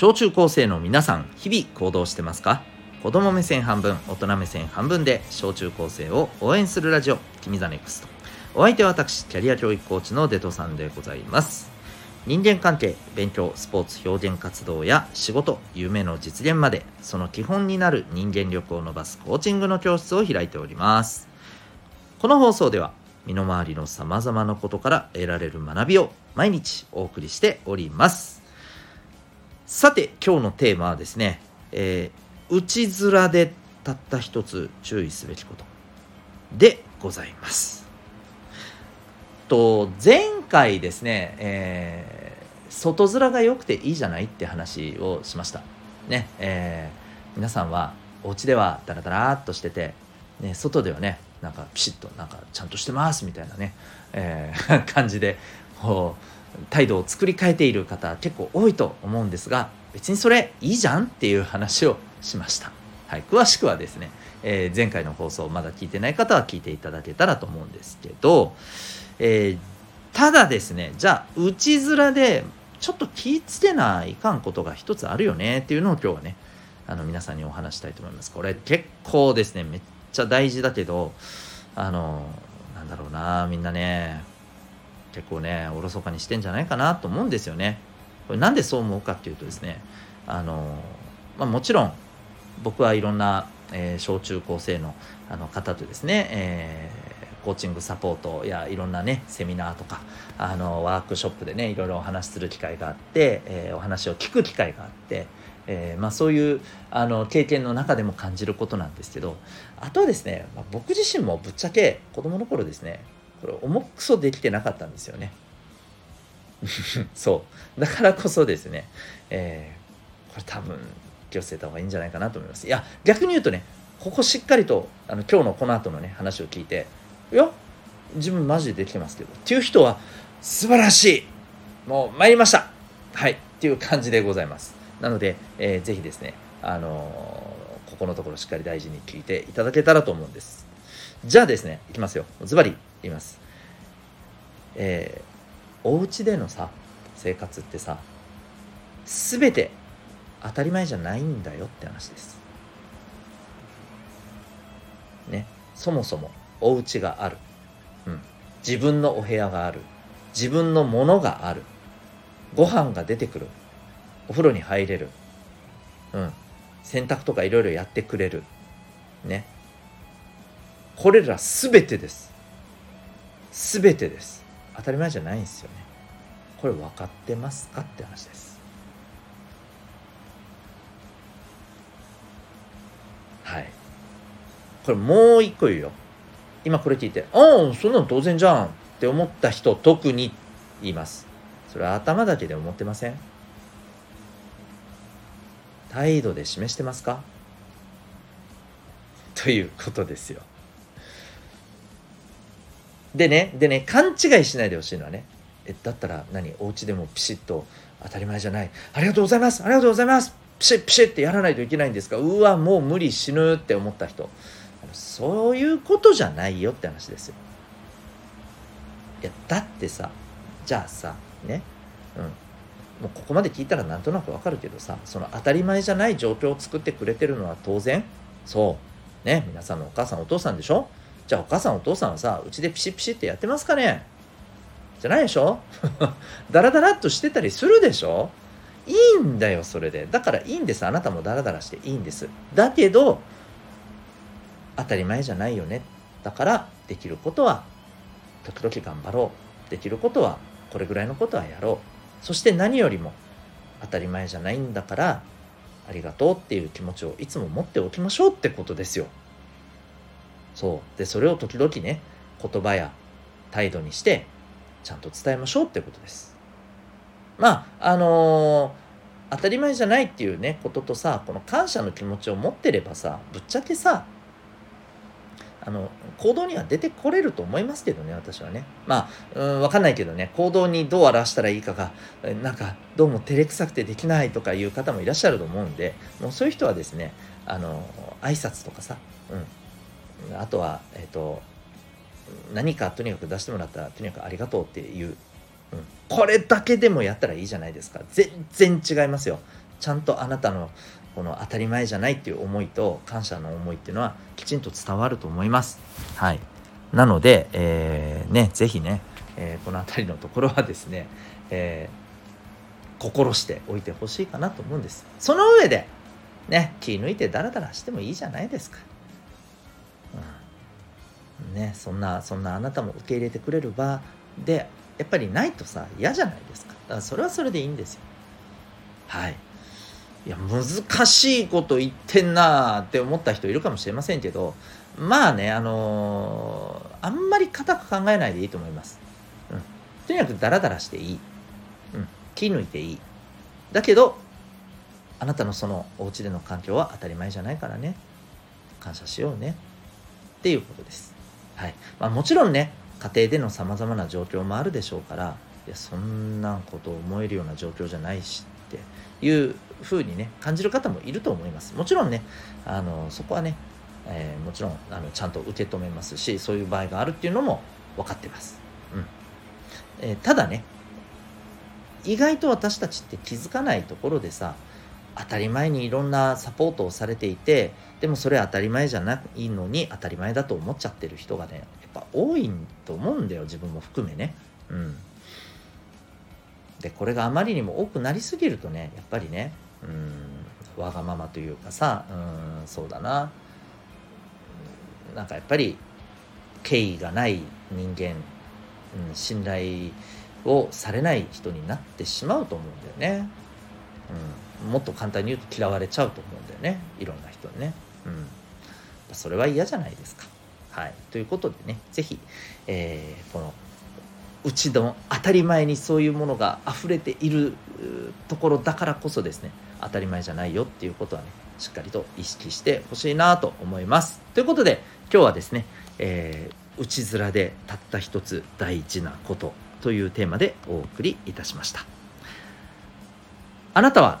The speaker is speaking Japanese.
小中高生の皆さん日々行動してますか？子供目線半分大人目線半分で小中高生を応援するラジオ「君 the NEXT お相手は私キャリア教育コーチのデトさんでございます。人間関係勉強スポーツ表現活動や仕事夢の実現までその基本になる人間力を伸ばすコーチングの教室を開いております。この放送では身の回りのさまざまなことから得られる学びを毎日お送りしております。さて今日のテーマはですね、えー、内面でたった一つ注意すべきことでございます。と前回ですね、えー、外面が良くていいじゃないって話をしました。ねえー、皆さんはお家ではダラダラっとしてて、ね、外ではねなんかピシッとなんかちゃんとしてますみたいなね、えー、感じでこう態度を作り変えている方結構多いと思うんですが別にそれいいじゃんっていう話をしました。はい、詳しくはですね、えー、前回の放送まだ聞いてない方は聞いていただけたらと思うんですけど、えー、ただですねじゃあ内面でちょっと気ぃつけないかんことが一つあるよねっていうのを今日はねあの皆さんにお話したいと思います。これ結構ですねめっちゃ大事だけどあのなんだろうなみんなね結構ねおろそかにしてんじゃないかなと思うんですよね。これなんでそう思うかっていうとですねあの、まあ、もちろん僕はいろんな、えー、小中高生のあの方とですね、えー、コーチングサポートやいろんなねセミナーとかあのワークショップでねいろいろお話しする機会があって、えー、お話を聞く機会があってえー、まあ、そういうあの経験の中でも感じることなんですけどあとはですね、まあ、僕自身もぶっちゃけ子供の頃ですねこれ重くそできてなかったんですよね。そう。だからこそですね、えー、これ多分気をつけた方がいいんじゃないかなと思います。いや逆に言うとねここしっかりとあの今日のこの後のね話を聞いていや自分マジでできてますけどっていう人は素晴らしい。もう参りました。はい。っていう感じでございます。なので、えー、ぜひですね、あのー、ここのところしっかり大事に聞いていただけたらと思うんです。じゃあですね、いきますよ。ズバリ。います。えー、お家でのさ、生活ってさ、すべて当たり前じゃないんだよって話です。ね、そもそもお家がある。うん。自分のお部屋がある。自分のものがある。ご飯が出てくる。お風呂に入れる。うん。洗濯とかいろいろやってくれる。ね。これらすべてです。すべてです。当たり前じゃないんですよね。これ分かってますかって話です。はい。これもう一個言うよ。今これ聞いて、ああ、そんなの当然じゃんって思った人特に言います。それは頭だけで思ってません態度で示してますか？ということですよ。でね、でね、勘違いしないでほしいのはね、え、だったら何お家でもピシッと当たり前じゃない。ありがとうございますありがとうございますピシッピシッってやらないといけないんですかうわ、もう無理死ぬって思った人。そういうことじゃないよって話ですよ。いや、だってさ、じゃあさ、ね、うん、もうここまで聞いたらなんとなくわかるけどさその当たり前じゃない状況を作ってくれてるのは当然そうね皆さんのお母さんお父さんでしょじゃあお母さんお父さんはさうちでピシピシってやってますかね？じゃないでしょ？ダラダラっとしてたりするでしょ？いいんだよそれで。だからいいんです。あなたもダラダラしていいんです。だけど当たり前じゃないよね。だからできることは時々頑張ろう。できることはこれぐらいのことはやろう。そして何よりも当たり前じゃないんだからありがとうっていう気持ちをいつも持っておきましょうってことですよ。そうでそれを時々ね言葉や態度にしてちゃんと伝えましょうってことです。まああのー、当たり前じゃないっていうねこととさこの感謝の気持ちを持ってればさぶっちゃけさあの行動には出てこれると思いますけどね私はねまあうん分かんないけどね行動にどう表したらいいかがなんかどうも照れくさくてできないとかいう方もいらっしゃると思うんでもうそういう人はですねあの挨拶とかさ、うん、あとはえっ、と何かとにかく出してもらったらとにかくありがとうっていう、うん、これだけでもやったらいいじゃないですか全然違いますよちゃんとあなたのこの当たり前じゃないっていう思いと感謝の思いっていうのはきちんと伝わると思います。はい。なので、えー、ね、ぜひね、えー、この辺りのところはですね、えー、心しておいてほしいかなと思うんです。その上で、ね、気抜いてダラダラしてもいいじゃないですか。ね、そんな、そんなあなたも受け入れてくれる場で、やっぱりないとさ、嫌じゃないですか。だからそれはそれでいいんですよ。はい。いや難しいこと言ってんなって思った人いるかもしれませんけどまあねあのー、あんまり固く考えないでいいと思います、うん、とにかくダラダラしていい、うん、気抜いていい。だけどあなたのそのお家での環境は当たり前じゃないからね。感謝しようね。っていうことです、はい。まあ、もちろんね家庭でのさまざまな状況もあるでしょうからいやそんなことを思えるような状況じゃないしっていうふうにね感じる方もいると思います。もちろんねあのそこはね、えー、もちろんあのちゃんと受け止めますしそういう場合があるっていうのも分かってます、うん。えー、ただね意外と私たちって気づかないところでさ当たり前にいろんなサポートをされていてでもそれ当たり前じゃないのに当たり前だと思っちゃってる人がねやっぱ多いと思うんだよ自分も含めね。うん。でこれがあまりにも多くなりすぎるとねやっぱりねうんわがままというかさうんそうだな。なんかやっぱり敬意がない人間、うん、信頼をされない人になってしまうと思うんだよね、うん、もっと簡単に言うと嫌われちゃうと思うんだよね。いろんな人にね、うん、それは嫌じゃないですか。はい。ということでね是非、えー、このうちの当たり前にそういうものが溢れているところだからこそですね当たり前じゃないよっていうことはねしっかりと意識してほしいなと思います。ということで今日はですね、えー、内面でたった一つ大事なことというテーマでお送りいたしました。あなたは